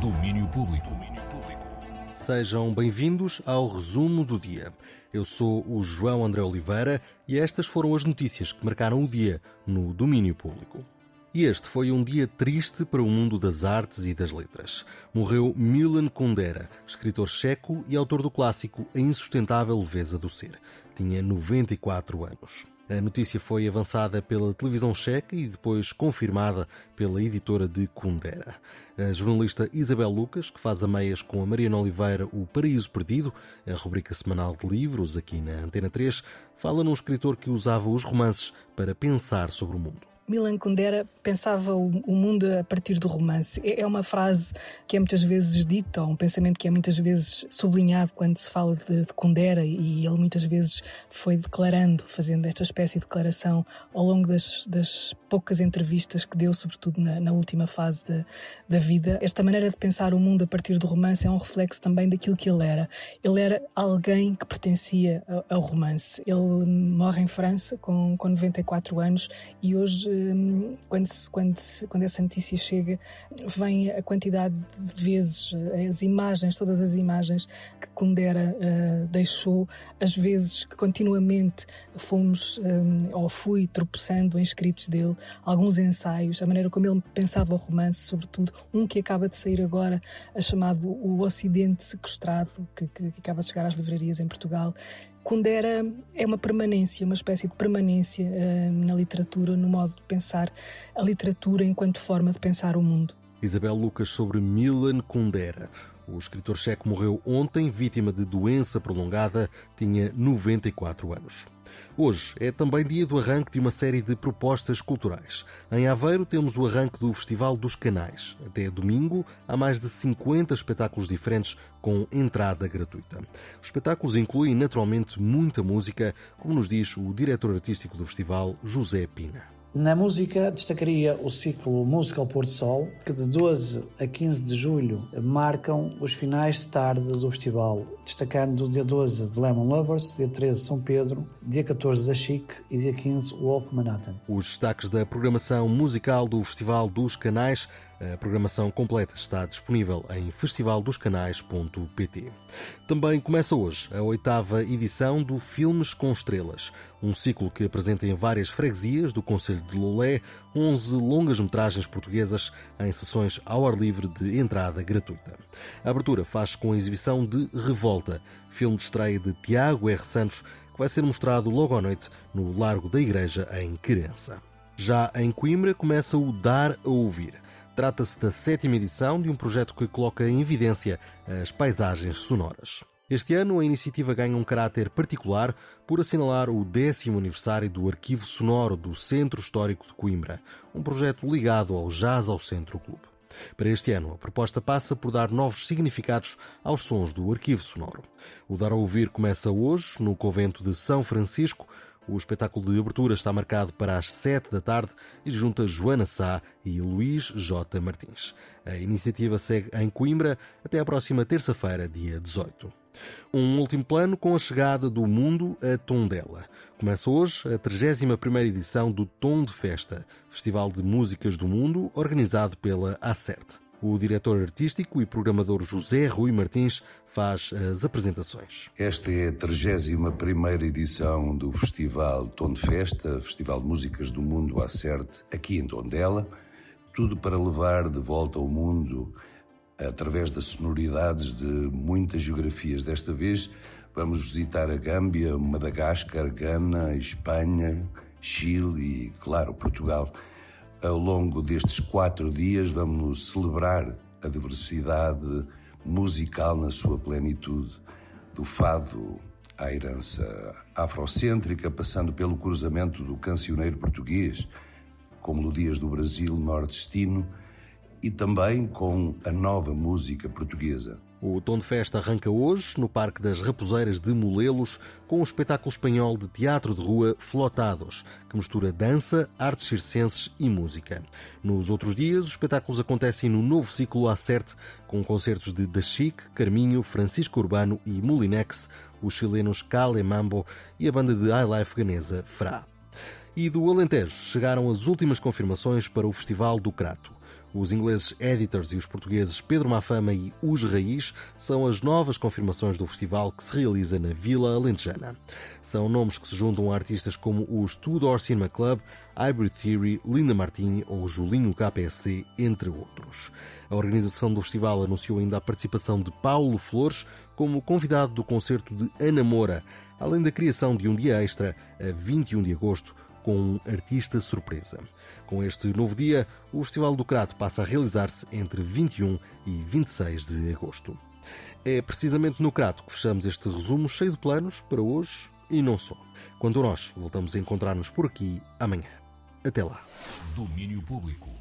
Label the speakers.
Speaker 1: Domínio Público. Sejam bem-vindos ao resumo do dia. Eu sou o João André Oliveira e estas foram as notícias que marcaram o dia no domínio público. E este foi um dia triste para o mundo das artes e das letras. Morreu Milan Kundera, escritor checo e autor do clássico A Insustentável Leveza do Ser. Tinha 94 anos. A notícia foi avançada pela televisão checa e depois confirmada pela editora de Kundera. A jornalista Isabel Lucas, que faz a meias com a Mariana Oliveira O Paraíso Perdido, a rubrica semanal de livros aqui na Antena 3, fala num escritor que usava os romances para pensar sobre o mundo.
Speaker 2: Milan Kundera pensava o, mundo a partir do romance. É, é uma frase que é muitas vezes dita, um pensamento que é muitas vezes sublinhado quando se fala de, de Kundera, e ele muitas vezes foi declarando, fazendo esta espécie de declaração ao longo das, das poucas entrevistas que deu, sobretudo na, na última fase da, da vida. Esta maneira de pensar o mundo a partir do romance é um reflexo também daquilo que ele era. Ele era alguém que pertencia ao, ao romance. Ele morre em França com, com 94 anos e hoje Hum, quando, quando, quando essa notícia chega, vem a quantidade de vezes, as imagens, todas as imagens que Kundera uh, deixou, as vezes que continuamente fomos, um, ou fui tropeçando em escritos dele, alguns ensaios, a maneira como ele pensava o romance, sobretudo, um que acaba de sair agora, chamado O Ocidente Sequestrado, que, que, que acaba de chegar às livrarias em Portugal, Kundera é uma permanência, uma espécie de permanência uh, na literatura, no modo de pensar a literatura enquanto forma de pensar o mundo.
Speaker 1: Isabel Lucas sobre Milan Kundera. O escritor checo morreu ontem, vítima de doença prolongada, tinha 94 anos. Hoje é também dia do arranque de uma série de propostas culturais. Em Aveiro temos o arranque do Festival dos Canais. Até domingo há mais de 50 espetáculos diferentes com entrada gratuita. Os espetáculos incluem naturalmente muita música, como nos diz o diretor artístico do festival, José Pina.
Speaker 3: Na música, destacaria o ciclo Música ao Porto Sol, que de 12 a 15 de julho marcam os finais de tarde do festival, destacando dia 12 de Lemon Lovers, dia 13 São Pedro, dia 14 da Chic e dia 15 Wolf Manhattan.
Speaker 1: Os destaques da programação musical do Festival dos Canais a programação completa está disponível em festivaldoscanais.pt. Também começa hoje a oitava edição do Filmes com Estrelas, um ciclo que apresenta em várias freguesias do Conselho de Lolé 11 longas-metragens portuguesas em sessões ao ar livre de entrada gratuita. A abertura faz com a exibição de Revolta, filme de estreia de Tiago R. Santos, que vai ser mostrado logo à noite no Largo da Igreja, em Querença. Já em Coimbra começa o Dar a Ouvir Trata-se da sétima edição de um projeto que coloca em evidência as paisagens sonoras. Este ano, a iniciativa ganha um caráter particular por assinalar o décimo aniversário do Arquivo Sonoro do Centro Histórico de Coimbra, um projeto ligado ao Jazz ao Centro Clube. Para este ano, a proposta passa por dar novos significados aos sons do arquivo sonoro. O Dar a Ouvir começa hoje, no convento de São Francisco, o espetáculo de abertura está marcado para as 7 da tarde e junta Joana Sá e Luís J. Martins. A iniciativa segue em Coimbra até a próxima terça-feira, dia 18. Um último plano com a chegada do mundo a Tondela. Começa hoje a 31ª edição do Tom de Festa, Festival de Músicas do Mundo, organizado pela Acerte. O diretor artístico e programador José Rui Martins faz as apresentações.
Speaker 4: Esta é a 31 edição do Festival Tom de Festa, Festival de Músicas do Mundo Acerte, aqui em Tondela. Tudo para levar de volta ao mundo, através das sonoridades de muitas geografias. Desta vez vamos visitar a Gâmbia, Madagascar, Gana, Espanha, Chile e, claro, Portugal. Ao longo destes quatro dias, vamos celebrar a diversidade musical na sua plenitude, do fado à herança afrocêntrica, passando pelo cruzamento do cancioneiro português com melodias do Brasil nordestino e também com a nova música portuguesa.
Speaker 1: O Tom de Festa arranca hoje no Parque das Raposeiras de Molelos com o espetáculo espanhol de teatro de rua Flotados, que mistura dança, artes circenses e música. Nos outros dias, os espetáculos acontecem no novo ciclo Acerte, com concertos de Da Chic, Carminho, Francisco Urbano e Molinex, os chilenos Cale Mambo e a banda de highlife ganesa Fra. E do Alentejo chegaram as últimas confirmações para o Festival do Crato. Os ingleses Editors e os portugueses Pedro Mafama e Os Raiz são as novas confirmações do festival que se realiza na Vila Alentejana. São nomes que se juntam a artistas como os Tudor Cinema Club, Hybrid Theory, Linda Martini ou Julinho KPSD, entre outros. A organização do festival anunciou ainda a participação de Paulo Flores como convidado do concerto de Ana Moura, além da criação de um dia extra a 21 de agosto com um artista surpresa. Com este novo dia, o Festival do Crato passa a realizar-se entre 21 e 26 de agosto. É precisamente no Crato que fechamos este resumo cheio de planos para hoje e não só. Quanto a nós, voltamos a encontrar-nos por aqui amanhã. Até lá. Domínio Público.